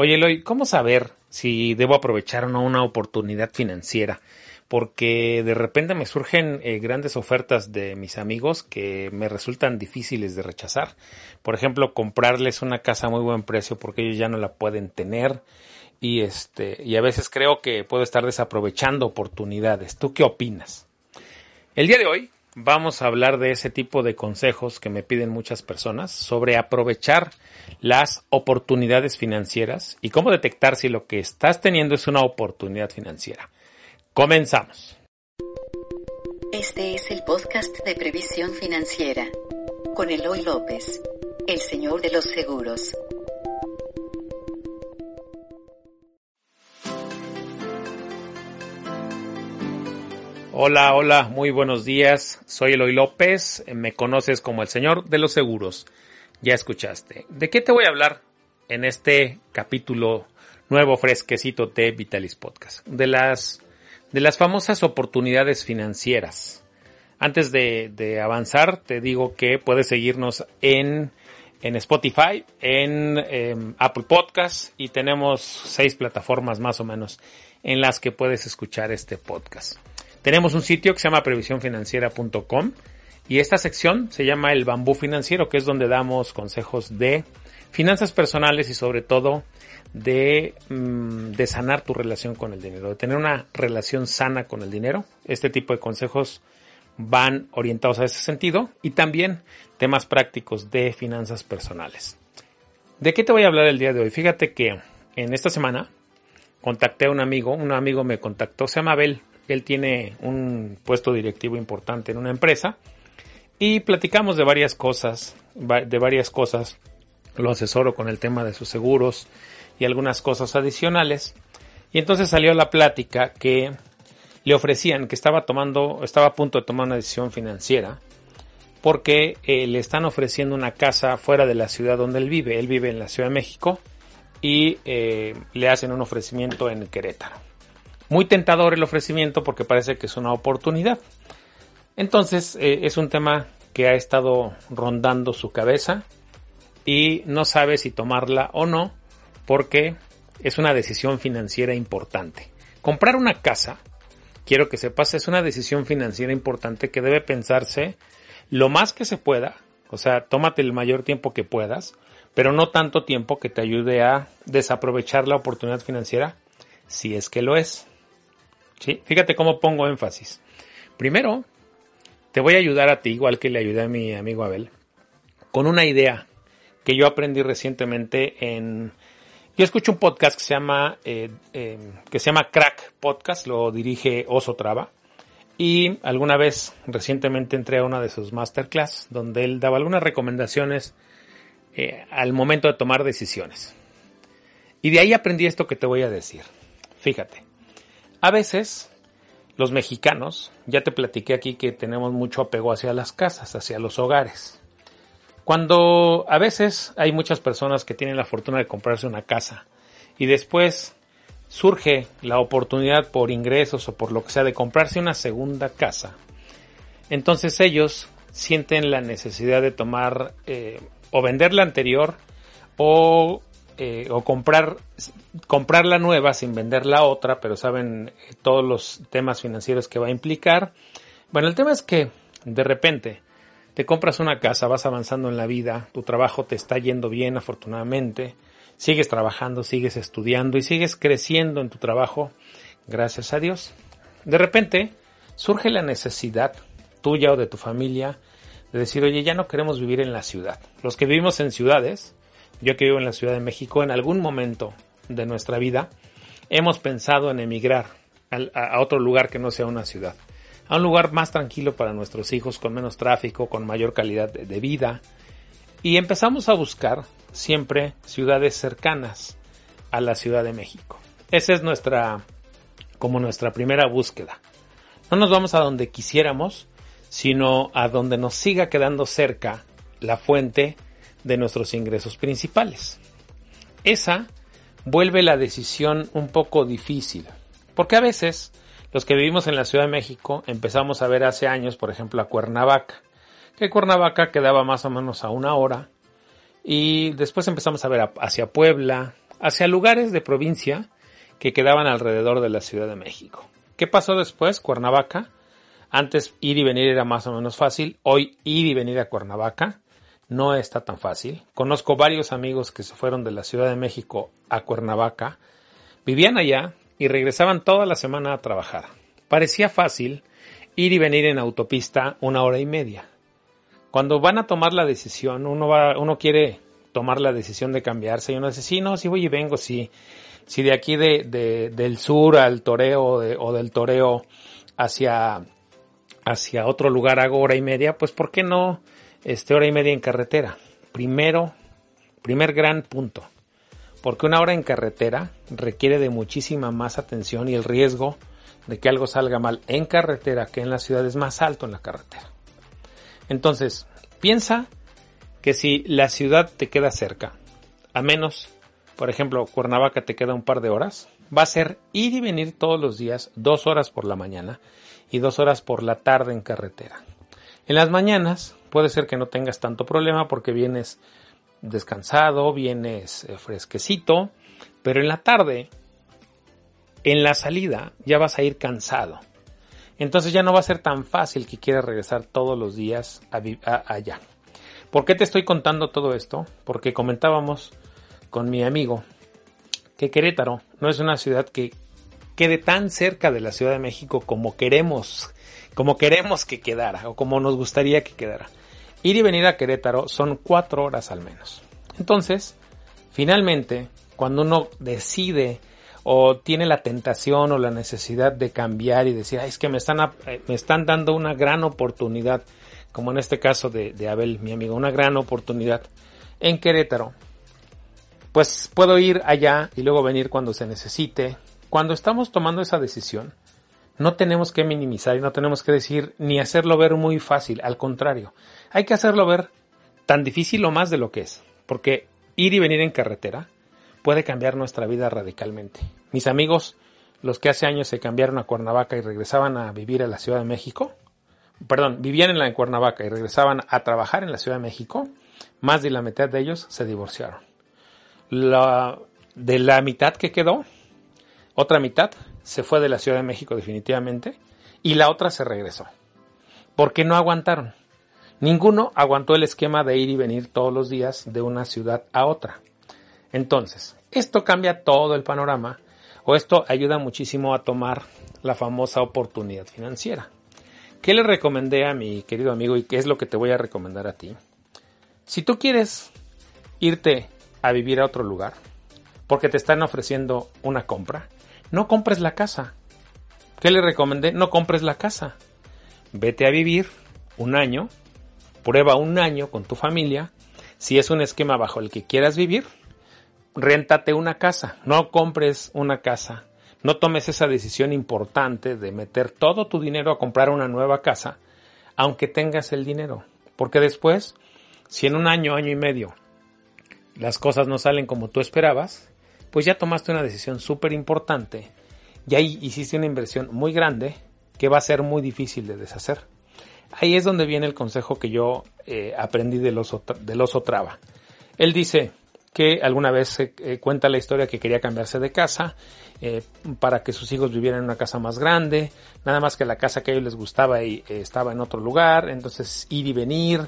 Oye, Eloy, ¿cómo saber si debo aprovechar o no una oportunidad financiera? Porque de repente me surgen eh, grandes ofertas de mis amigos que me resultan difíciles de rechazar. Por ejemplo, comprarles una casa a muy buen precio porque ellos ya no la pueden tener. Y este, y a veces creo que puedo estar desaprovechando oportunidades. ¿Tú qué opinas? El día de hoy vamos a hablar de ese tipo de consejos que me piden muchas personas sobre aprovechar las oportunidades financieras y cómo detectar si lo que estás teniendo es una oportunidad financiera. Comenzamos. Este es el podcast de previsión financiera con Eloy López, el señor de los seguros. Hola, hola, muy buenos días. Soy Eloy López, me conoces como el señor de los seguros. Ya escuchaste. ¿De qué te voy a hablar en este capítulo nuevo fresquecito de Vitalis Podcast? De las, de las famosas oportunidades financieras. Antes de, avanzar, te digo que puedes seguirnos en, en Spotify, en em, Apple Podcast y tenemos seis plataformas más o menos en las que puedes escuchar este podcast. Tenemos un sitio que se llama previsionfinanciera.com y esta sección se llama el bambú financiero, que es donde damos consejos de finanzas personales y sobre todo de, mm, de sanar tu relación con el dinero, de tener una relación sana con el dinero. Este tipo de consejos van orientados a ese sentido y también temas prácticos de finanzas personales. ¿De qué te voy a hablar el día de hoy? Fíjate que en esta semana contacté a un amigo, un amigo me contactó, se llama Abel, él tiene un puesto directivo importante en una empresa y platicamos de varias cosas, de varias cosas. Lo asesoro con el tema de sus seguros y algunas cosas adicionales. Y entonces salió la plática que le ofrecían que estaba tomando, estaba a punto de tomar una decisión financiera porque eh, le están ofreciendo una casa fuera de la ciudad donde él vive. Él vive en la Ciudad de México y eh, le hacen un ofrecimiento en Querétaro. Muy tentador el ofrecimiento porque parece que es una oportunidad. Entonces eh, es un tema que ha estado rondando su cabeza y no sabe si tomarla o no porque es una decisión financiera importante. Comprar una casa, quiero que sepas, es una decisión financiera importante que debe pensarse lo más que se pueda, o sea, tómate el mayor tiempo que puedas, pero no tanto tiempo que te ayude a desaprovechar la oportunidad financiera si es que lo es. Fíjate cómo pongo énfasis. Primero, te voy a ayudar a ti, igual que le ayudé a mi amigo Abel, con una idea que yo aprendí recientemente en... Yo escucho un podcast que se llama, eh, eh, que se llama Crack Podcast, lo dirige Oso Traba. Y alguna vez recientemente entré a una de sus masterclass donde él daba algunas recomendaciones eh, al momento de tomar decisiones. Y de ahí aprendí esto que te voy a decir. Fíjate, a veces los mexicanos, ya te platiqué aquí que tenemos mucho apego hacia las casas, hacia los hogares. Cuando a veces hay muchas personas que tienen la fortuna de comprarse una casa y después surge la oportunidad por ingresos o por lo que sea de comprarse una segunda casa, entonces ellos sienten la necesidad de tomar eh, o vender la anterior o eh, o comprar, comprar la nueva sin vender la otra, pero saben eh, todos los temas financieros que va a implicar. Bueno, el tema es que de repente te compras una casa, vas avanzando en la vida, tu trabajo te está yendo bien afortunadamente, sigues trabajando, sigues estudiando y sigues creciendo en tu trabajo, gracias a Dios. De repente surge la necesidad tuya o de tu familia de decir, oye, ya no queremos vivir en la ciudad. Los que vivimos en ciudades, yo que vivo en la Ciudad de México, en algún momento de nuestra vida hemos pensado en emigrar a, otro lugar que no sea una ciudad, a un lugar más tranquilo para nuestros hijos, con menos tráfico, con mayor calidad de, vida. Y empezamos a buscar siempre ciudades cercanas a la Ciudad de México. Esa es nuestra, como nuestra primera búsqueda. No nos vamos a donde quisiéramos, sino a donde nos siga quedando cerca la fuente de nuestros ingresos principales. Esa vuelve la decisión un poco difícil, porque a veces los que vivimos en la Ciudad de México empezamos a ver hace años, por ejemplo, a Cuernavaca, que Cuernavaca quedaba más o menos a una hora, y después empezamos a ver hacia Puebla, hacia lugares de provincia que quedaban alrededor de la Ciudad de México. ¿Qué pasó después? Cuernavaca. Antes ir y venir era más o menos fácil. Hoy ir y venir a Cuernavaca no está tan fácil. Conozco varios amigos que se fueron de la Ciudad de México a Cuernavaca. Vivían allá y regresaban toda la semana a trabajar. Parecía fácil ir y venir en autopista una hora y media. Cuando van a tomar la decisión, uno, va, uno quiere tomar la decisión de cambiarse y uno dice, sí, no, sí voy y vengo, sí. Si de aquí de, de, del sur al toreo o del toreo hacia, hacia otro lugar hago hora y media, pues ¿por qué no este, hora y media en carretera? Primero, primer gran punto. Porque una hora en carretera requiere de muchísima más atención y el riesgo de que algo salga mal en carretera que en la ciudad es más alto en la carretera. Entonces, piensa que si la ciudad te queda cerca, a menos, por ejemplo, Cuernavaca te queda un par de horas, va a ser ir y venir todos los días, dos horas por la mañana y dos horas por la tarde en carretera. En las mañanas puede ser que no tengas tanto problema porque vienes descansado, vienes eh, fresquecito, pero en la tarde en la salida ya vas a ir cansado. Entonces ya no va a ser tan fácil que quieras regresar todos los días allá. ¿Por qué te estoy contando todo esto? Porque comentábamos con mi amigo que Querétaro no es una ciudad que quede tan cerca de la Ciudad de México como queremos, como queremos que quedara o como nos gustaría que quedara. Ir y venir a Querétaro son cuatro horas al menos. Entonces, finalmente, cuando uno decide o tiene la tentación o la necesidad de cambiar y decir, es que me están, eh, me están dando una gran oportunidad, como en este caso de, de Abel, mi amigo, una gran oportunidad en Querétaro, pues puedo ir allá y luego venir cuando se necesite. Cuando estamos tomando esa decisión, no tenemos que minimizar y no tenemos que decir ni hacerlo ver muy fácil, al contrario, hay que hacerlo ver tan difícil o más de lo que es, porque ir y venir en carretera puede cambiar nuestra vida radicalmente. Mis amigos, los que hace años se cambiaron a Cuernavaca y regresaban a vivir a la Ciudad de México, perdón, vivían en la Cuernavaca y regresaban a trabajar en la Ciudad de México, más de la mitad de ellos se divorciaron. La, de la mitad que quedó, otra mitad se fue de la Ciudad de México definitivamente y la otra se regresó. Porque no aguantaron. Ninguno aguantó el esquema de ir y venir todos los días de una ciudad a otra. Entonces, esto cambia todo el panorama o esto ayuda muchísimo a tomar la famosa oportunidad financiera. ¿Qué le recomendé a mi querido amigo y qué es lo que te voy a recomendar a ti? Si tú quieres irte a vivir a otro lugar porque te están ofreciendo una compra, no compres la casa. ¿Qué le recomendé? No compres la casa. Vete a vivir un año, prueba un año con tu familia. Si es un esquema bajo el que quieras vivir, réntate una casa, no compres una casa, no tomes esa decisión importante de meter todo tu dinero a comprar una nueva casa, aunque tengas el dinero, porque después, si en un año, año y medio, las cosas no salen como tú esperabas, pues ya tomaste una decisión súper importante y ahí hiciste una inversión muy grande que va a ser muy difícil de deshacer. Ahí es donde viene el consejo que yo eh, aprendí del oso, del oso traba. Él dice, que alguna vez eh, cuenta la historia que quería cambiarse de casa eh, para que sus hijos vivieran en una casa más grande, nada más que la casa que a ellos les gustaba y eh, estaba en otro lugar, entonces ir y venir.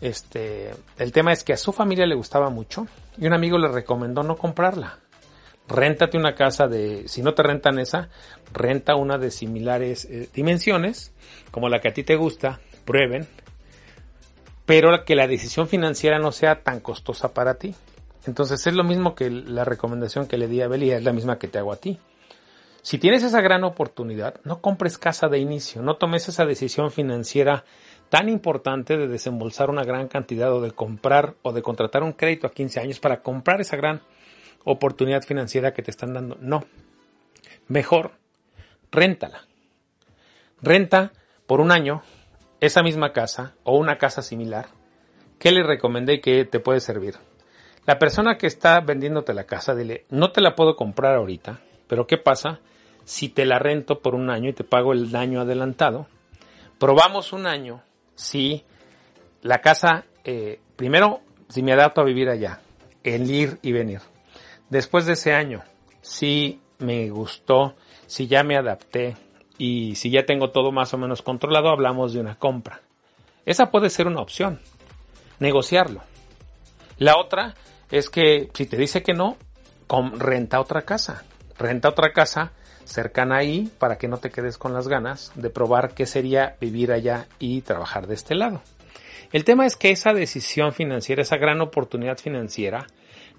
Este, el tema es que a su familia le gustaba mucho y un amigo le recomendó no comprarla. Réntate una casa de, si no te rentan esa, renta una de similares dimensiones, como la que a ti te gusta, prueben, pero que la decisión financiera no sea tan costosa para ti. Entonces es lo mismo que la recomendación que le di a Beli, es la misma que te hago a ti. Si tienes esa gran oportunidad, no compres casa de inicio, no tomes esa decisión financiera tan importante de desembolsar una gran cantidad o de comprar o de contratar un crédito a 15 años para comprar esa gran oportunidad financiera que te están dando. No. Mejor, réntala. Renta por un año esa misma casa o una casa similar. ¿Qué le recomendé que te puede servir? La persona que está vendiéndote la casa, dile, no te la puedo comprar ahorita, pero ¿qué pasa si te la rento por un año y te pago el daño adelantado? Probamos un año si la casa, eh, primero, si me adapto a vivir allá, el ir y venir. Después de ese año, si me gustó, si ya me adapté y si ya tengo todo más o menos controlado, hablamos de una compra. Esa puede ser una opción, negociarlo. La otra es que si te dice que no, renta otra casa. Renta otra casa cercana ahí para que no te quedes con las ganas de probar qué sería vivir allá y trabajar de este lado. El tema es que esa decisión financiera, esa gran oportunidad financiera,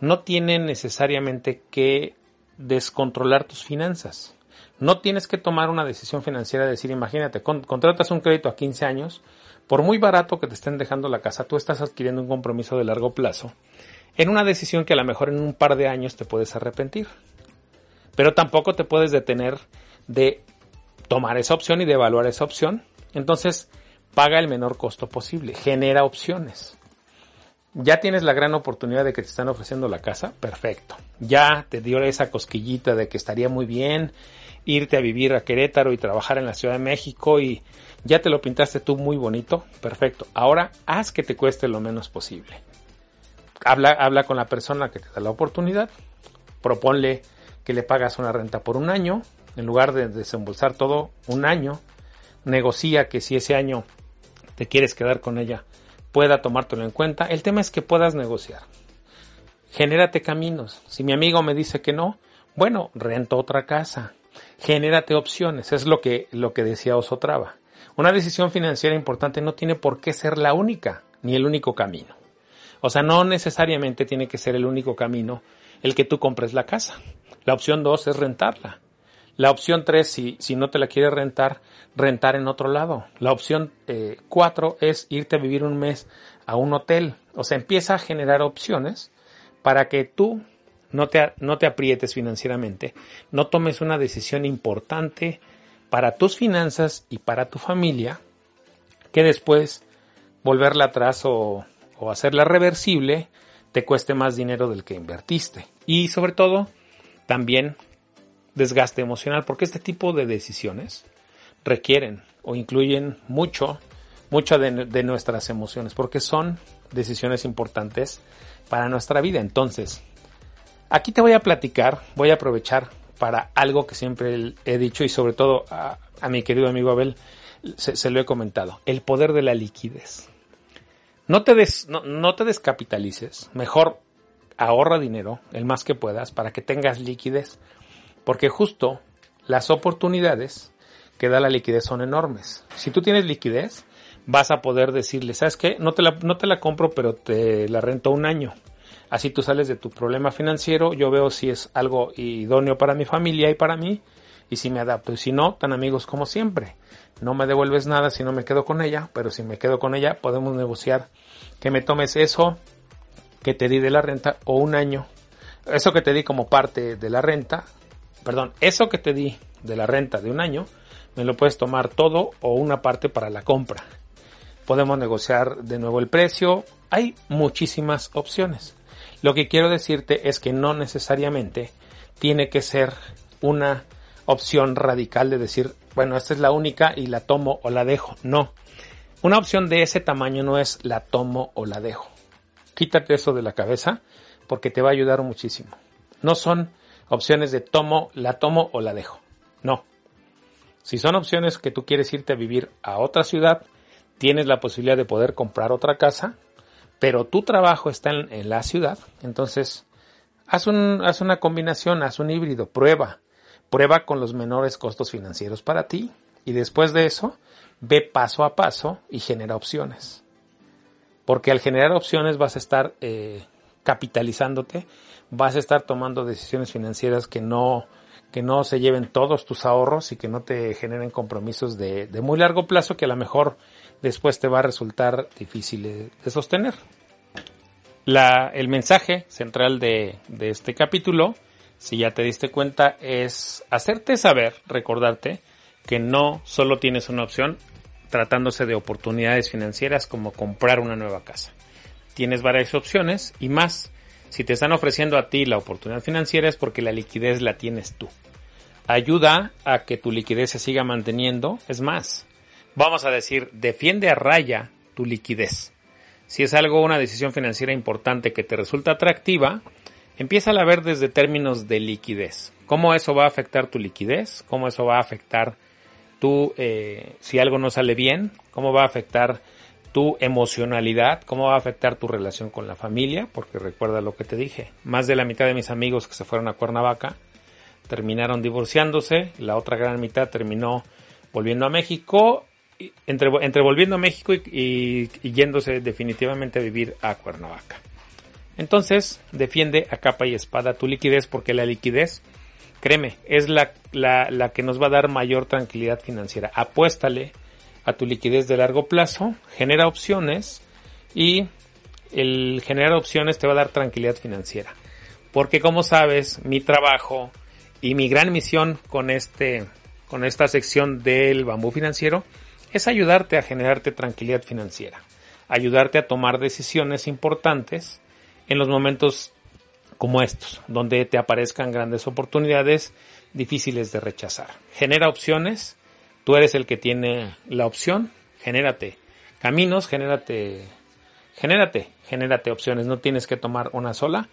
no tiene necesariamente que descontrolar tus finanzas. No tienes que tomar una decisión financiera de decir, imagínate, contratas un crédito a 15 años, por muy barato que te estén dejando la casa, tú estás adquiriendo un compromiso de largo plazo en una decisión que a lo mejor en un par de años te puedes arrepentir. Pero tampoco te puedes detener de tomar esa opción y de evaluar esa opción. Entonces, paga el menor costo posible, genera opciones. Ya tienes la gran oportunidad de que te están ofreciendo la casa, perfecto. Ya te dio esa cosquillita de que estaría muy bien irte a vivir a Querétaro y trabajar en la Ciudad de México y ya te lo pintaste tú muy bonito, perfecto. Ahora haz que te cueste lo menos posible. Habla, habla con la persona que te da la oportunidad, proponle que le pagas una renta por un año, en lugar de desembolsar todo un año, negocia que si ese año te quieres quedar con ella, pueda tomártelo en cuenta. El tema es que puedas negociar. Genérate caminos. Si mi amigo me dice que no, bueno, rento otra casa. Genérate opciones. Es lo que, lo que decía Osotrava. Una decisión financiera importante no tiene por qué ser la única, ni el único camino. O sea, no necesariamente tiene que ser el único camino el que tú compres la casa. La opción dos es rentarla. La opción tres, si, si no te la quieres rentar, rentar en otro lado. La opción eh, cuatro es irte a vivir un mes a un hotel. O sea, empieza a generar opciones para que tú no te, no te aprietes financieramente, no tomes una decisión importante para tus finanzas y para tu familia, que después volverla atrás o, o hacerla reversible te cueste más dinero del que invertiste. Y sobre todo, también desgaste emocional, porque este tipo de decisiones requieren o incluyen mucho, de, de nuestras emociones, porque son decisiones importantes para nuestra vida. Entonces, aquí te voy a platicar, voy a aprovechar para algo que siempre he dicho y sobre todo a, mi querido amigo Abel se, lo he comentado, el poder de la liquidez. No te, des, no, te descapitalices, mejor ahorra dinero, el más que puedas, para que tengas liquidez, porque justo las oportunidades que da la liquidez son enormes. Si tú tienes liquidez, vas a poder decirle, ¿sabes qué? No te la, no te la compro, pero te la rento un año. Así tú sales de tu problema financiero, yo veo si es algo idóneo para mi familia y para mí, y si me adapto. Y si no, tan amigos como siempre. No me devuelves nada si no me quedo con ella, pero si me quedo con ella, podemos negociar que me tomes eso que te di de la renta o un año. Eso que te di como parte de la renta, perdón, eso que te di de la renta de un año, me lo puedes tomar todo o una parte para la compra. Podemos negociar de nuevo el precio. Hay muchísimas opciones. Lo que quiero decirte es que no necesariamente tiene que ser una opción radical de decir, bueno, esta es la única y la tomo o la dejo. No. Una opción de ese tamaño no es la tomo o la dejo. Quítate eso de la cabeza porque te va a ayudar muchísimo. No son opciones de tomo, la tomo o la dejo. No. Si son opciones que tú quieres irte a vivir a otra ciudad, tienes la posibilidad de poder comprar otra casa pero tu trabajo está en, la ciudad, entonces haz, un, haz una combinación, haz un híbrido, prueba, prueba con los menores costos financieros para ti y después de eso ve paso a paso y genera opciones. Porque al generar opciones vas a estar eh, capitalizándote, vas a estar tomando decisiones financieras que no, que no se lleven todos tus ahorros y que no te generen compromisos de, de muy largo plazo que a lo mejor después te va a resultar difícil de sostener. La, el mensaje central de, de este capítulo, si ya te diste cuenta, es hacerte saber, recordarte, que no solo tienes una opción tratándose de oportunidades financieras como comprar una nueva casa. Tienes varias opciones y más, si te están ofreciendo a ti la oportunidad financiera es porque la liquidez la tienes tú. Ayuda a que tu liquidez se siga manteniendo, es más, vamos a decir, defiende a raya tu liquidez. Si es algo, una decisión financiera importante que te resulta atractiva, Empieza a ver desde términos de liquidez. ¿Cómo eso va a afectar tu liquidez? ¿Cómo eso va a afectar tu, eh, si algo no sale bien? ¿Cómo va a afectar tu emocionalidad? ¿Cómo va a afectar tu relación con la familia? Porque recuerda lo que te dije. Más de la mitad de mis amigos que se fueron a Cuernavaca terminaron divorciándose. La otra gran mitad terminó volviendo a México. Entre, entre volviendo a México y yéndose definitivamente a vivir a Cuernavaca. Entonces, defiende a capa y espada tu liquidez porque la liquidez, créeme, es la, la, que nos va a dar mayor tranquilidad financiera. Apuéstale a tu liquidez de largo plazo, genera opciones y el generar opciones te va a dar tranquilidad financiera. Porque como sabes, mi trabajo y mi gran misión con este con esta sección del bambú financiero es ayudarte a generarte tranquilidad financiera, ayudarte a tomar decisiones importantes en los momentos como estos, donde te aparezcan grandes oportunidades difíciles de rechazar. Genera opciones, tú eres el que tiene la opción, genérate caminos, genérate, genérate, genérate opciones, no tienes que tomar una sola.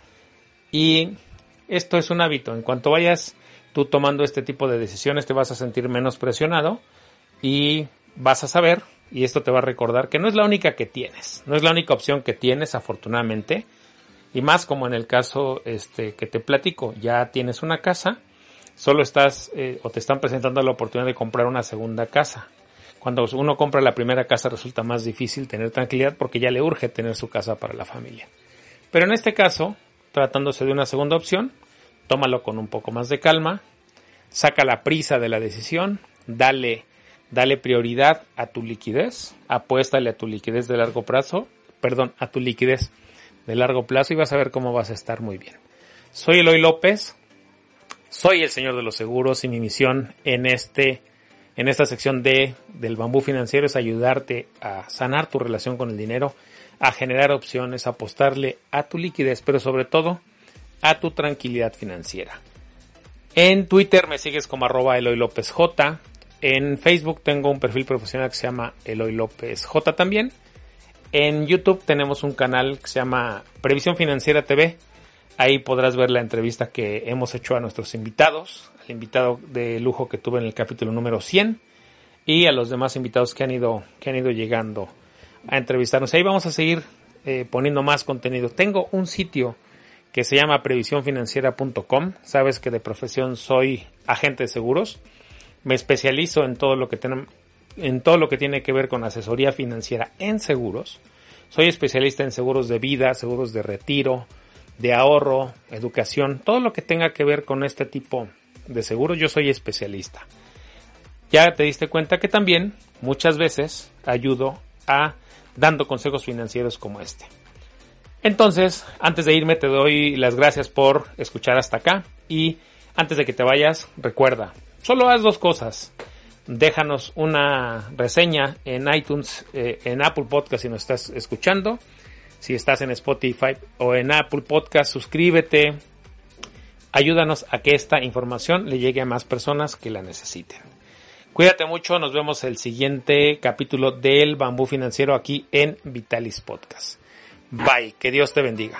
Y esto es un hábito, en cuanto vayas tú tomando este tipo de decisiones te vas a sentir menos presionado y vas a saber, y esto te va a recordar que no es la única que tienes, no es la única opción que tienes afortunadamente, y más como en el caso este, que te platico, ya tienes una casa, solo estás eh, o te están presentando la oportunidad de comprar una segunda casa. Cuando uno compra la primera casa resulta más difícil tener tranquilidad porque ya le urge tener su casa para la familia. Pero en este caso, tratándose de una segunda opción, tómalo con un poco más de calma, saca la prisa de la decisión, dale, dale prioridad a tu liquidez, apuéstale a tu liquidez de largo plazo, perdón, a tu liquidez de largo plazo y vas a ver cómo vas a estar muy bien. Soy Eloy López, soy el señor de los seguros y mi misión en este en esta sección de del bambú financiero es ayudarte a sanar tu relación con el dinero, a generar opciones, a apostarle a tu liquidez, pero sobre todo a tu tranquilidad financiera. En Twitter me sigues como arroba Eloy López J. En Facebook tengo un perfil profesional que se llama Eloy López J también. En YouTube tenemos un canal que se llama Previsión Financiera TV. Ahí podrás ver la entrevista que hemos hecho a nuestros invitados, al invitado de lujo que tuve en el capítulo número 100 y a los demás invitados que han ido, que han ido llegando a entrevistarnos. Ahí vamos a seguir eh, poniendo más contenido. Tengo un sitio que se llama previsiónfinanciera.com. Sabes que de profesión soy agente de seguros. Me especializo en todo lo que en todo lo que tiene que ver con asesoría financiera en seguros. Soy especialista en seguros de vida, seguros de retiro, de ahorro, educación, todo lo que tenga que ver con este tipo de seguros, yo soy especialista. Ya te diste cuenta que también muchas veces ayudo a dando consejos financieros como este. Entonces, antes de irme te doy las gracias por escuchar hasta acá y antes de que te vayas, recuerda, solo haz dos cosas déjanos una reseña en iTunes, eh, en Apple Podcast si nos estás escuchando. Si estás en Spotify o en Apple Podcast, suscríbete. Ayúdanos a que esta información le llegue a más personas que la necesiten. Cuídate mucho, nos vemos el siguiente capítulo del Bambú Financiero aquí en Vitalis Podcast. Bye, que Dios te bendiga.